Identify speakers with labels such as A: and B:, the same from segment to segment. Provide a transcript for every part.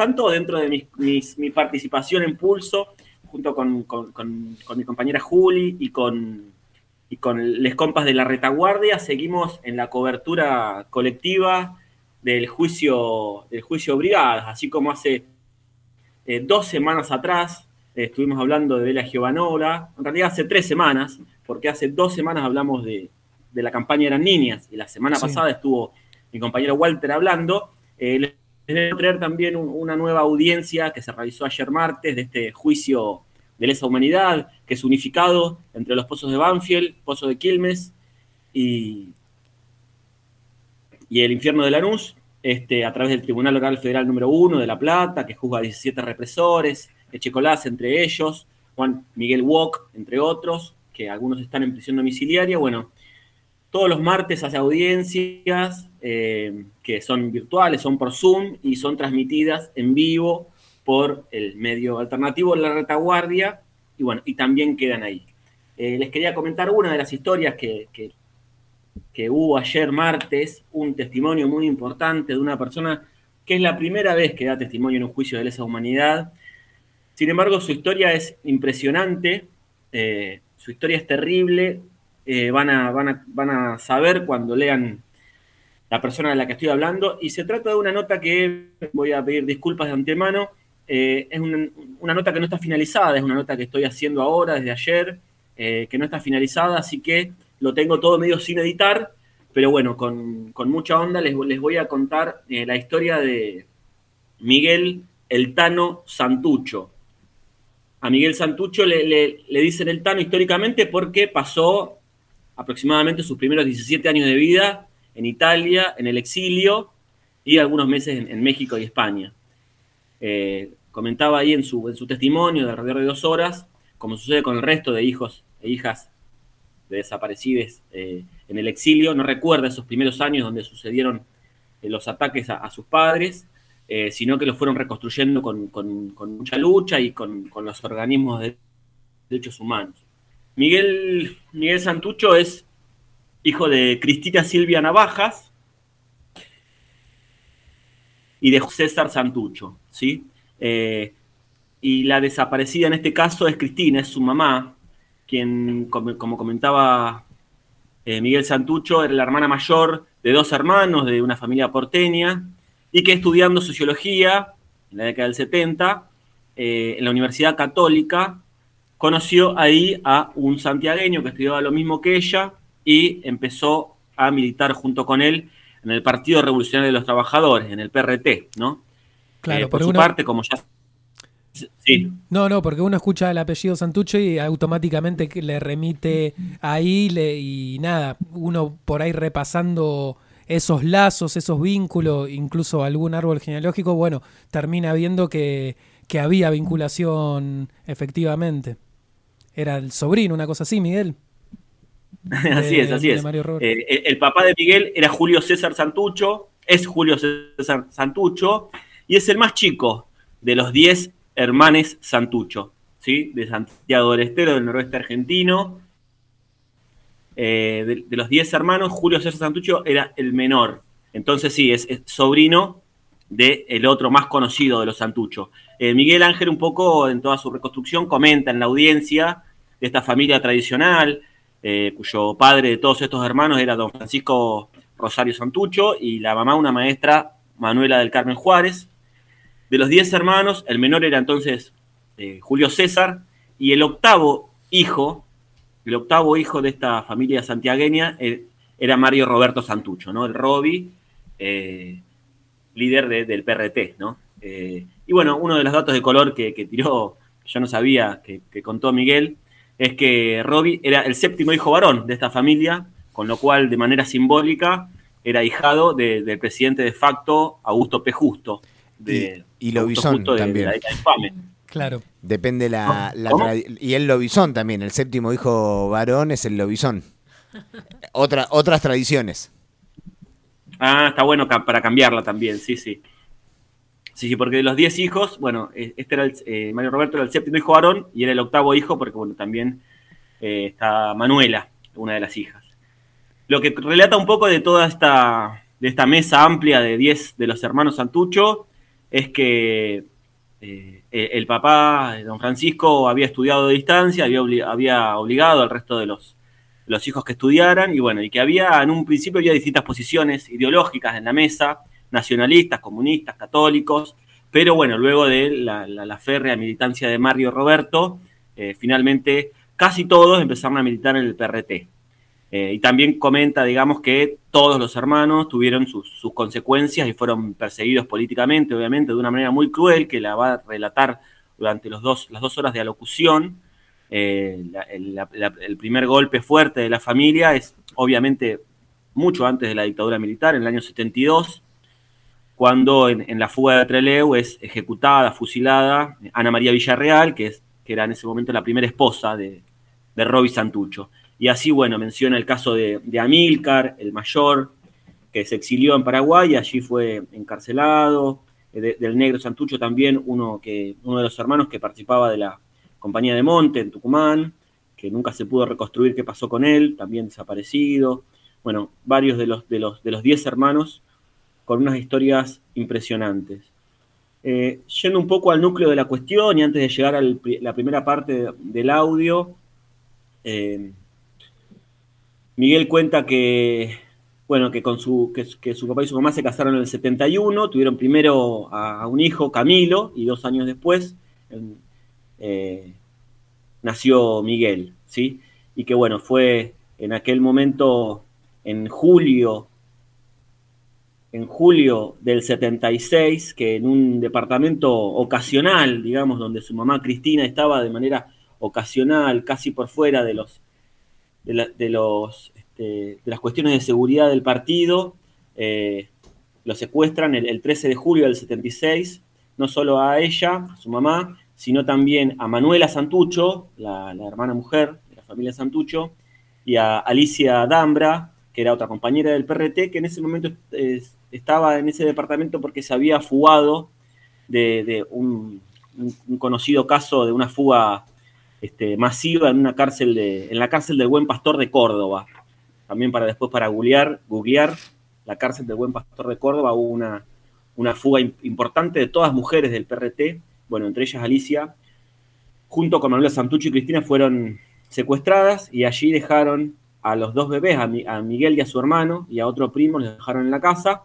A: tanto, dentro de mi participación en Pulso, junto con, mi compañera Juli y con, y con les compas de la retaguardia, seguimos en la cobertura colectiva del juicio, del juicio Brigadas, así como hace eh, dos semanas atrás eh, estuvimos hablando de la Giovanola, en realidad hace tres semanas, porque hace dos semanas hablamos de, la campaña Eran Niñas, y la semana pasada estuvo mi compañero Walter hablando. Eh, les a traer también una nueva audiencia que se realizó ayer martes de este juicio de lesa humanidad, que es unificado entre los pozos de Banfield, Pozo de Quilmes y, y el infierno de Lanús, este, a través del Tribunal Local Federal número 1 de La Plata, que juzga a 17 represores, Echecolás entre ellos, Juan Miguel Wok, entre otros, que algunos están en prisión domiciliaria. Bueno, todos los martes hace audiencias eh, que son virtuales, son por Zoom y son transmitidas en vivo por el medio alternativo La Retaguardia y bueno, y también quedan ahí. Eh, les quería comentar una de las historias que, que, hubo ayer martes, un testimonio muy importante de una persona que es la primera vez que da testimonio en un juicio de lesa humanidad. Sin embargo, su historia es impresionante, eh, su historia es terrible, eh, van, a, van, a, van a saber cuando lean la persona de la que estoy hablando, y se trata de una nota que voy a pedir disculpas de antemano, eh, es una, nota que no está finalizada, es una nota que estoy haciendo ahora, desde ayer, eh, que no está finalizada, así que lo tengo todo medio sin editar, pero bueno, con, mucha onda les, les, voy a contar la historia de Miguel El Tano Santucho. A Miguel Santucho le, le dicen el Tano históricamente porque pasó aproximadamente sus primeros 17 años de vida en Italia, en el exilio y algunos meses en, México y España comentaba ahí en su, en su testimonio de alrededor de dos horas, como sucede con el resto de hijos e hijas de desaparecidos eh, en el exilio, no recuerda esos primeros años donde sucedieron eh, los ataques a, sus padres, eh, sino que los fueron reconstruyendo con, mucha lucha y con, los organismos de derechos humanos. Miguel, Miguel Santucho es hijo de Cristina Silvia Navajas y de César Santucho, ¿sí? Eh, y la desaparecida en este caso es Cristina, es su mamá, quien, como, comentaba eh, Miguel Santucho, era la hermana mayor de dos hermanos de una familia porteña y que estudiando sociología en la década del 70 eh, en la Universidad Católica conoció ahí a un santiagueño que estudiaba lo mismo que ella y empezó a militar junto con él en el Partido Revolucionario de los Trabajadores, en el PRT, ¿no?
B: Claro,
A: eh, por su parte, como ya.
B: Sí. No, no, porque uno escucha el apellido Santucho y automáticamente le remite ahí y nada, uno por ahí repasando esos lazos, esos vínculos, incluso algún árbol genealógico, bueno, termina viendo que, había vinculación efectivamente. Era el sobrino, una cosa así, Miguel.
A: así es, así es. Eh, el, papá de Miguel era Julio César Santucho, es Julio César Santucho, y es el más chico de los 10 hermanes Santucho, ¿sí? de Santiago del Estero, del noroeste argentino. Eh, de, los 10 hermanos, Julio César Santucho era el menor. Entonces sí, es, sobrino del el otro más conocido de los Santucho. Eh, Miguel Ángel un poco en toda su reconstrucción comenta en la audiencia de esta familia tradicional, eh, cuyo padre de todos estos hermanos era don Francisco Rosario Santucho y la mamá una maestra Manuela del Carmen Juárez. De los diez hermanos, el menor era entonces eh, Julio César, y el octavo hijo, el octavo hijo de esta familia santiagueña eh, era Mario Roberto Santucho, ¿no? El Robi, líder del PRT, ¿no? y bueno, uno de los datos de color que, tiró, yo no sabía, que, contó Miguel, es que Robi era el séptimo hijo varón de esta familia, con lo cual, de manera simbólica, era hijado del presidente de facto Augusto P. Justo, de,
C: y, Lobizón también.
B: Claro.
C: Depende la, y el Lobizón también, el séptimo hijo varón es el Lobizón. Otra, otras tradiciones.
A: Ah, está bueno para cambiarla también, sí, sí. Sí, sí, porque de los diez hijos, bueno, e, este era el, eh, Mario Roberto era el séptimo hijo varón y era el octavo hijo porque, bueno, también eh, está Manuela, una de las hijas. Lo que relata un poco de toda esta, de esta mesa amplia de diez de los hermanos Santucho es que eh, el papá, don Francisco, había estudiado de distancia, había, había obligado al resto de los, los hijos que estudiaran, y bueno, y que había, en un principio había distintas posiciones ideológicas en la mesa, nacionalistas, comunistas, católicos, pero bueno, luego de la, férrea militancia de Mario Roberto, eh, finalmente casi todos empezaron a militar en el PRT. Eh, y también comenta, digamos, que todos los hermanos tuvieron sus, consecuencias y fueron perseguidos políticamente, obviamente, de una manera muy cruel, que la va a relatar durante los dos, las dos horas de alocución. Eh, el, primer golpe fuerte de la familia es, obviamente, mucho antes de la dictadura militar, en el año 72, cuando en, la fuga de Trelew es ejecutada, fusilada, Ana María Villarreal, que, es, que era en ese momento la primera esposa de, de Roby Santucho. Y así, bueno, menciona el caso de, Amílcar, el mayor, que se exilió en Paraguay y allí fue encarcelado. Eh, del negro Santucho también, uno, que, uno de los hermanos que participaba de la Compañía de Monte en Tucumán, que nunca se pudo reconstruir qué pasó con él, también desaparecido. Bueno, varios de los, de los, de los diez hermanos con unas historias impresionantes. Eh, yendo un poco al núcleo de la cuestión y antes de llegar a la primera parte del audio, eh, Miguel cuenta que, bueno, que, con su, que, su papá y su mamá se casaron en el 71, tuvieron primero a, un hijo, Camilo, y dos años después eh, nació Miguel, ¿sí? Y que, bueno, fue en aquel momento, en julio en julio del 76, que en un departamento ocasional, digamos, donde su mamá Cristina estaba de manera ocasional, casi por fuera de los de, los este, de las cuestiones de seguridad del partido, eh, lo secuestran el, 13 de julio del 76, no solo a ella, a su mamá, sino también a Manuela Santucho, la, hermana mujer de la familia Santucho, y a Alicia Dambra, que era otra compañera del PRT, que en ese momento estaba en ese departamento porque se había fugado de, un, conocido caso de una fuga este, masiva en una cárcel de, en la cárcel del Buen Pastor de Córdoba. También para después para googlear, googlear la cárcel del Buen Pastor de Córdoba hubo una, una fuga importante de todas mujeres del PRT, bueno, entre ellas Alicia, junto con Manuela Santucho y Cristina fueron secuestradas y allí dejaron a los dos bebés, a, Miguel y a su hermano y a otro primo, los dejaron en la casa,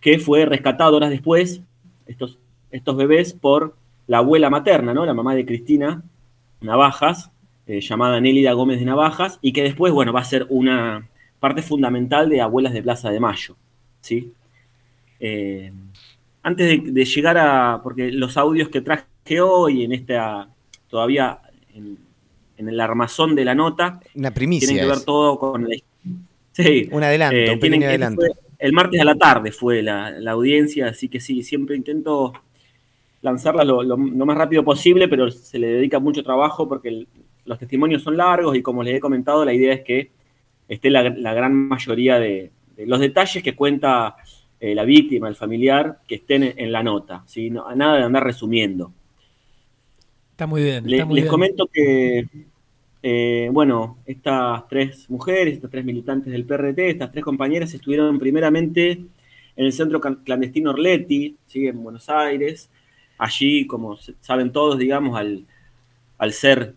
A: que fue rescatado horas después, estos, estos bebés, por la abuela materna, ¿no? La mamá de Cristina Navajas, eh, llamada Nélida Gómez de Navajas, y que después, bueno, va a ser una parte fundamental de Abuelas de Plaza de Mayo, ¿sí? Eh, antes de, llegar a, porque los audios que traje hoy en esta, todavía en el armazón de la nota.
C: Una primicia.
A: Tienen que ver todo con la
C: Sí. Un adelanto, eh, un pequeño adelanto.
A: el martes a la tarde fue la, audiencia, así que sí, siempre intento lanzarla lo, más rápido posible, pero se le dedica mucho trabajo porque los testimonios son largos y como les he comentado, la idea es que esté la, gran mayoría de, los detalles que cuenta eh, la víctima, el familiar, que estén en, la nota, ¿sí? nada de andar resumiendo.
B: Está muy bien.
A: les comento que, eh, bueno, estas tres mujeres, estas tres militantes del PRT, estas tres compañeras estuvieron primeramente en el centro clandestino Orleti, ¿sí? en Buenos Aires. Allí, como saben todos, digamos, al, al ser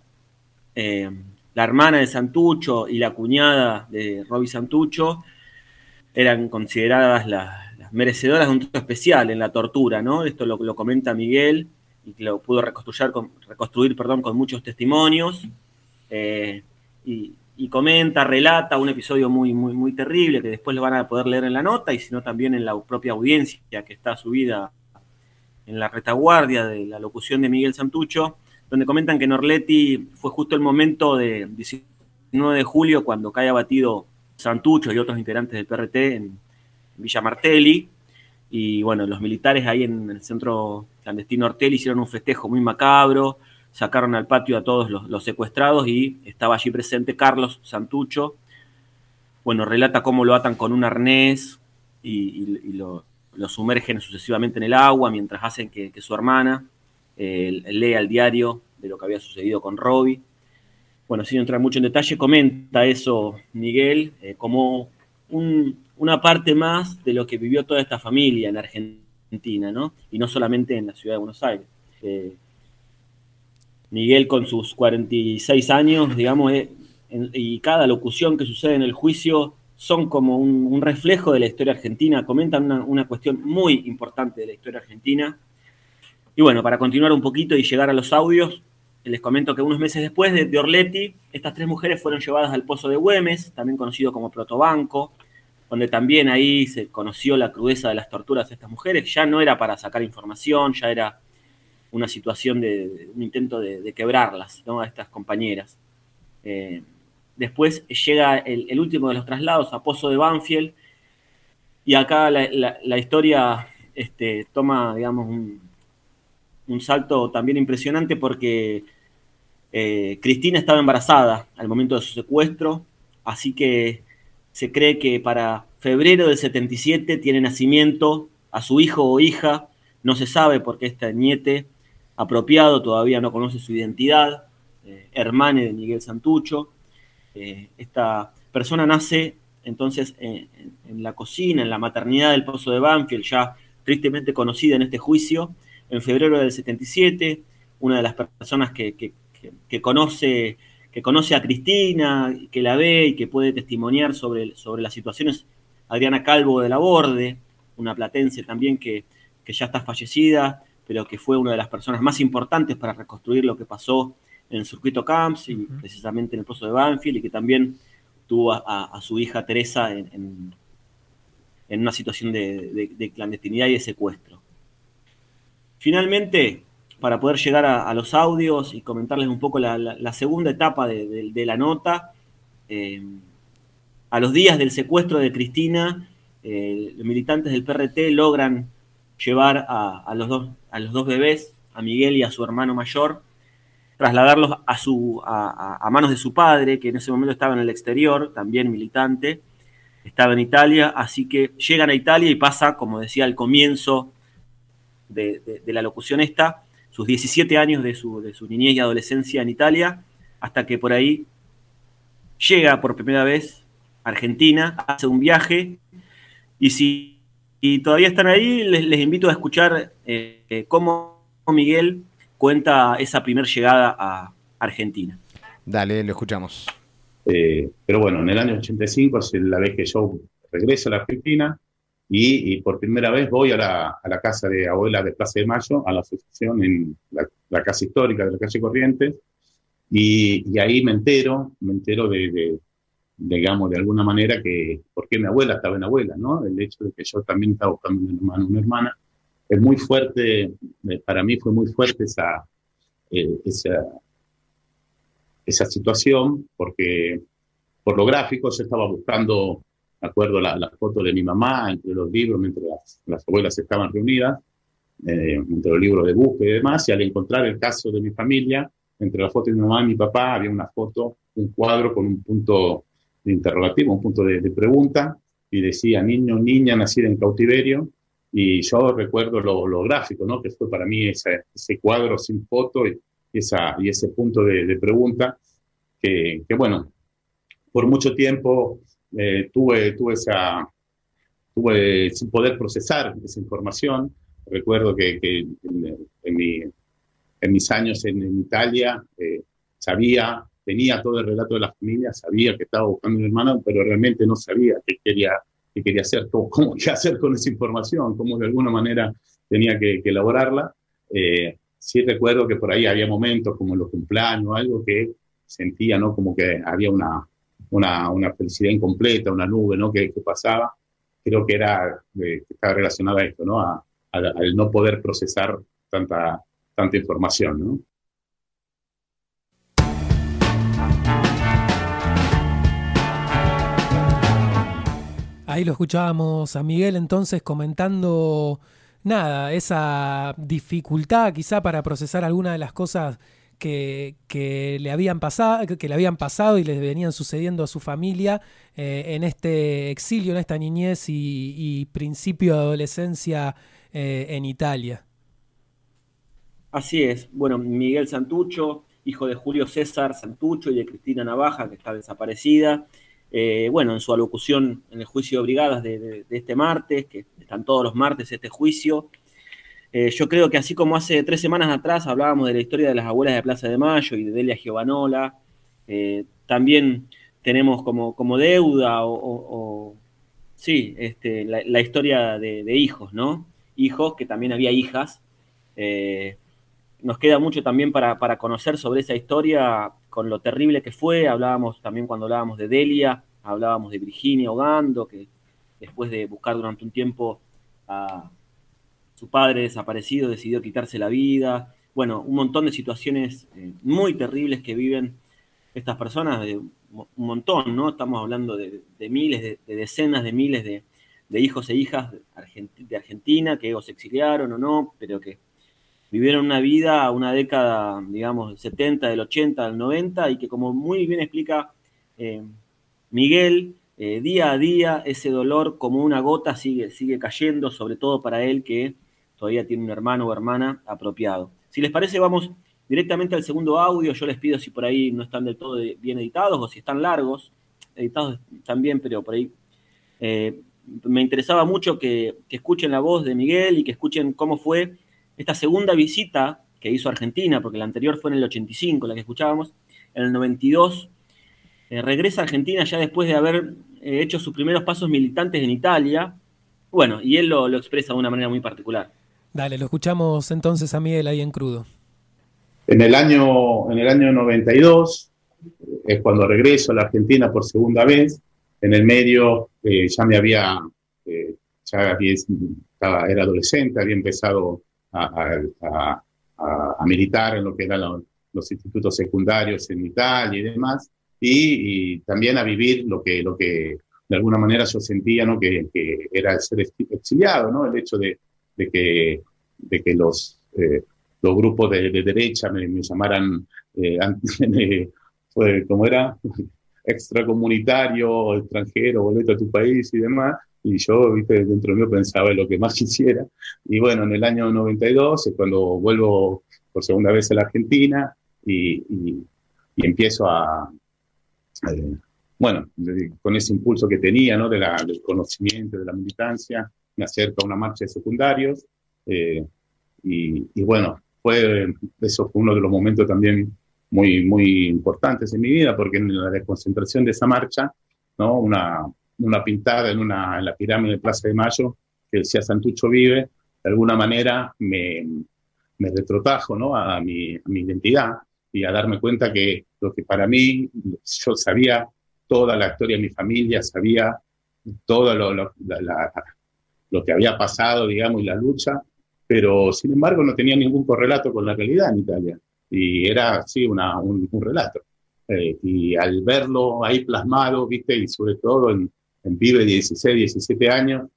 A: eh, la hermana de Santucho y la cuñada de Roby Santucho, eran consideradas las, merecedoras de un trato especial en la tortura, ¿no? Esto lo, lo comenta Miguel y lo pudo reconstruir con, reconstruir, perdón, con muchos testimonios. Eh, y, comenta, relata un episodio muy, muy, muy terrible que después lo van a poder leer en la nota y sino también en la propia audiencia que está subida en la retaguardia de la locución de Miguel Santucho, donde comentan que Norletti fue justo el momento de 19 de julio cuando cae abatido Santucho y otros integrantes del PRT en Villa Martelli. Y bueno, los militares ahí en el centro clandestino Ortel hicieron un festejo muy macabro, sacaron al patio a todos los, secuestrados y estaba allí presente Carlos Santucho. Bueno, relata cómo lo atan con un arnés y, lo, sumergen sucesivamente en el agua mientras hacen que, su hermana eh, lea el diario de lo que había sucedido con Robbie. Bueno, sin entrar mucho en detalle, comenta eso Miguel eh, como una parte más de lo que vivió toda esta familia en Argentina ¿no? Y no solamente en la ciudad de Buenos Aires. Eh, Miguel con sus 46 años, digamos, eh, y cada locución que sucede en el juicio son como un, reflejo de la historia argentina, comentan una, cuestión muy importante de la historia argentina. Y bueno, para continuar un poquito y llegar a los audios, les comento que unos meses después de, Orleti, estas tres mujeres fueron llevadas al Pozo de Güemes, también conocido como Protobanco, donde también ahí se conoció la crudeza de las torturas de estas mujeres. Ya no era para sacar información, ya era una situación de, un intento de, quebrarlas, ¿no? a estas compañeras. Eh, después llega el, último de los traslados a Pozo de Banfield, y acá la, historia este, toma, digamos, un, un salto también impresionante porque eh, Cristina estaba embarazada al momento de su secuestro, así que se cree que para febrero del 77 tiene nacimiento a su hijo o hija, no se sabe porque este niete apropiado todavía no conoce su identidad, eh, de Miguel Santucho. Eh, esta persona nace entonces en, en, la cocina, en la maternidad del Pozo de Banfield, ya tristemente conocida en este juicio, en febrero del 77, una de las personas que, conoce, que conoce a Cristina, que la ve y que puede testimoniar sobre, sobre las situaciones, Adriana Calvo de la Borde, una platense también que, ya está fallecida, pero que fue una de las personas más importantes para reconstruir lo que pasó en el circuito Camps y precisamente en el Pozo de Banfield y que también tuvo a, su hija Teresa en, una situación de, clandestinidad y de secuestro. Finalmente, para poder llegar a, los audios y comentarles un poco la, segunda etapa de, la nota, eh, a los días del secuestro de Cristina, eh, los militantes del PRT logran llevar a, los dos, bebés, a Miguel y a su hermano mayor, trasladarlos a, manos de su padre, que en ese momento estaba en el exterior, también militante, estaba en Italia, así que llegan a Italia y pasa, como decía al comienzo de, la locución esta, sus 17 años de su, de su niñez y adolescencia en Italia, hasta que por ahí llega por primera vez a Argentina, hace un viaje, y si todavía están ahí, les, invito a escuchar eh, eh, cómo Miguel cuenta esa primera llegada a Argentina.
C: Dale, lo escuchamos.
D: Eh, pero bueno, en el año 85 es la vez que yo regreso a la Argentina, y, por primera vez voy a la, casa de abuela de Plaza de Mayo, a la asociación en la, casa histórica de la calle Corrientes, y, y, ahí me entero, me entero de, digamos, de alguna manera que, por qué mi abuela estaba en abuela, ¿no? El hecho de que yo también estaba buscando un hermano, una hermana, es muy fuerte, eh, para mí fue muy fuerte esa, eh, esa, esa situación, porque por lo gráfico yo estaba buscando me acuerdo la, la, foto de mi mamá entre los libros, mientras las, abuelas estaban reunidas, eh, entre los libros de búsqueda y demás, y al encontrar el caso de mi familia, entre la foto de mi mamá y mi papá había una foto, un cuadro con un punto de interrogativo, un punto de, pregunta, y decía niño, niña nacida en cautiverio, y yo recuerdo lo, gráfico, ¿no? Que fue para mí ese, cuadro sin foto y, esa, y ese punto de, pregunta, que, bueno, por mucho tiempo eh, tuve, tuve, esa, tuve sin poder procesar esa información. Recuerdo que, en, mi, en, mis años en, Italia eh, sabía, tenía todo el relato de la familia, sabía que estaba buscando a mi hermano, pero realmente no sabía qué quería, qué quería hacer, cómo, cómo qué hacer con esa información, cómo de alguna manera tenía que, elaborarla. Eh, sí recuerdo que por ahí había momentos como los cumpleaños, algo que sentía, ¿no? Como que había una, una, una felicidad incompleta, una nube, ¿no? Que, pasaba, creo que era, eh, relacionada a esto, ¿no? Al no poder procesar tanta, tanta información, ¿no?
B: Ahí lo escuchábamos a Miguel entonces comentando nada, esa dificultad quizá para procesar alguna de las cosas que, le habían pasado, que le habían pasado y les venían sucediendo a su familia eh, en este exilio, en esta niñez y, principio de adolescencia eh, en Italia.
A: Así es. Bueno, Miguel Santucho, hijo de Julio César Santucho y de Cristina Navaja, que está desaparecida. Eh, bueno, en su alocución en el juicio de brigadas de, este martes, que están todos los martes este juicio, Eh, yo creo que así como hace tres semanas atrás hablábamos de la historia de las abuelas de Plaza de Mayo y de Delia Giovanola, eh, también tenemos como, como deuda o, sí, este, la, historia de, hijos, ¿no? Hijos, que también había hijas. Eh, nos queda mucho también para, para, conocer sobre esa historia, con lo terrible que fue. Hablábamos también cuando hablábamos de Delia, hablábamos de Virginia Ogando, que después de buscar durante un tiempo a su padre desaparecido decidió quitarse la vida. Bueno, un montón de situaciones eh, muy terribles que viven estas personas, de, un montón, ¿no? Estamos hablando de, miles, de, decenas de miles de, hijos e hijas de Argentina que o se exiliaron o no, pero que vivieron una vida, una década, digamos, del 70, del 80, del 90, y que como muy bien explica eh, Miguel, eh, día a día ese dolor como una gota sigue, sigue cayendo, sobre todo para él que todavía tiene un hermano o hermana apropiado. Si les parece, vamos directamente al segundo audio. Yo les pido si por ahí no están del todo bien editados o si están largos. Editados también, pero por ahí. Eh, me interesaba mucho que, escuchen la voz de Miguel y que escuchen cómo fue esta segunda visita que hizo Argentina, porque la anterior fue en el 85, la que escuchábamos, en el 92. Eh, regresa a Argentina ya después de haber eh, hecho sus primeros pasos militantes en Italia. Bueno, y él lo expresa de una manera muy particular.
B: Dale, lo escuchamos entonces a Miguel ahí en crudo.
D: En el año, en el año 92 es cuando regreso a la Argentina por segunda vez. En el medio eh, ya me había, eh, ya estaba, era adolescente, había empezado a, militar en lo que eran los, institutos secundarios en Italia y demás, y, también a vivir lo que, lo que de alguna manera yo sentía ¿no? que, que era el ser exiliado, ¿no? el hecho de, de que, de que los, eh, los grupos de, derecha me, llamaran, eh, como era, extracomunitario, extranjero, volvete a tu país y demás. Y yo, viste, dentro mío pensaba en lo que más quisiera. Y bueno, en el año 92 es cuando vuelvo por segunda vez a la Argentina y, y, empiezo a, bueno, con ese impulso que tenía, ¿no? De la, del conocimiento, de la militancia, me acerco a una marcha de secundarios eh, y, bueno, fue, eso fue uno de los momentos también muy, muy importantes en mi vida, porque en la desconcentración de esa marcha, ¿no? una, una pintada en, una, en la pirámide de Plaza de Mayo que decía Santucho vive, de alguna manera me, me retrotajo ¿no? a, mi, a mi identidad y a darme cuenta que lo que para mí, yo sabía toda la historia de mi familia, sabía todo lo, la, lo que había pasado, digamos, y la lucha, pero sin embargo no tenía ningún correlato con la realidad en Italia. Y era, sí, una, un, relato. Eh, y al verlo ahí plasmado, viste, y sobre todo en, en de 16, 17 años,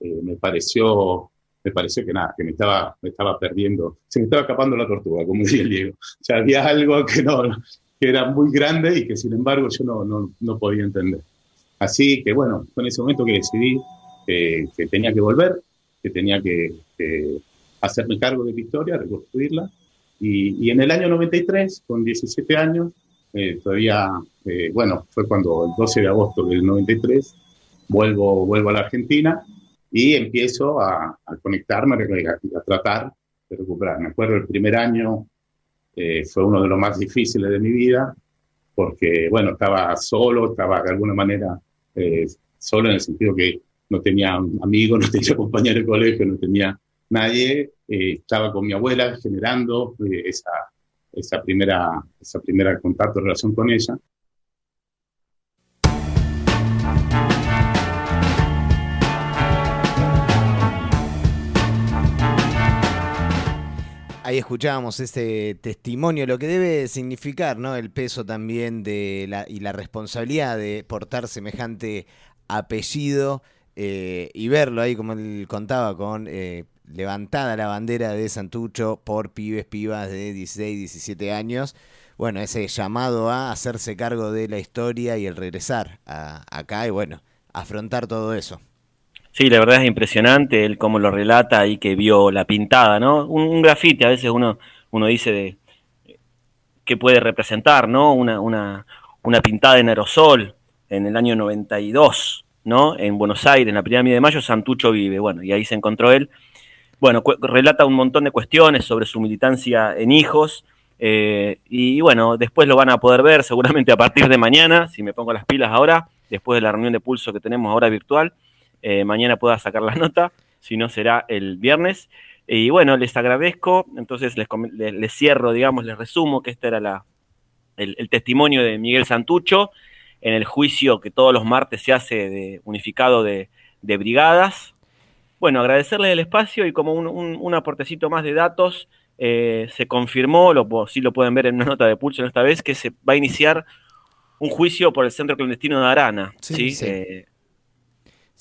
D: eh, me pareció me pareció que nada, que me estaba, me estaba perdiendo, se me estaba escapando la tortuga, como decía el Diego. O sea, había algo que, no, que era muy grande y que sin embargo yo no, no, no podía entender. Así que bueno, fue en ese momento que decidí que, tenía que volver, que tenía que, hacerme cargo de mi historia, reconstruirla. Y, en el año 93, con 17 años, eh, todavía, eh, bueno, fue cuando el 12 de agosto del 93, vuelvo, vuelvo a la Argentina y empiezo a, conectarme, a, tratar de recuperar. Me acuerdo el primer año eh, fue uno de los más difíciles de mi vida, porque, bueno, estaba solo, estaba de alguna manera solo en el sentido que no tenía amigos, no tenía compañero de colegio, no tenía nadie. Eh, estaba con mi abuela generando eh, esa, esa, primera, esa primera contacto, relación con ella.
C: Ahí escuchábamos ese testimonio, lo que debe significar, ¿no? El peso también de la, y la responsabilidad de portar semejante apellido eh, y verlo ahí, como él contaba, con eh, levantada la bandera de Santucho por pibes, pibas de 16, 17 años. Bueno, ese llamado a hacerse cargo de la historia y el regresar acá y bueno, afrontar todo eso.
A: Sí, la verdad es impresionante el cómo lo relata y que vio la pintada, ¿no? Un, grafite, a veces uno, uno dice de qué puede representar, ¿no? Una, una, una pintada en aerosol en el año 92, ¿no? En Buenos Aires, en la pirámide de Mayo, Santucho vive. Bueno, y ahí se encontró él. bueno, relata un montón de cuestiones sobre su militancia en hijos. Eh, y bueno, después lo van a poder ver seguramente a partir de mañana, si me pongo las pilas ahora, después de la reunión de pulso que tenemos ahora virtual. Eh, mañana pueda sacar la nota, si no será el viernes. Y bueno, les agradezco, entonces les, cierro, digamos, les resumo que este era la, el, testimonio de Miguel Santucho en el juicio que todos los martes se hace de unificado de, de brigadas bueno, agradecerle el espacio y como un, aportecito más de datos, eh, se confirmó, lo, sí lo pueden ver en una nota de pulso esta vez, que se va a iniciar un juicio por el centro clandestino de Arana. Sí, eh,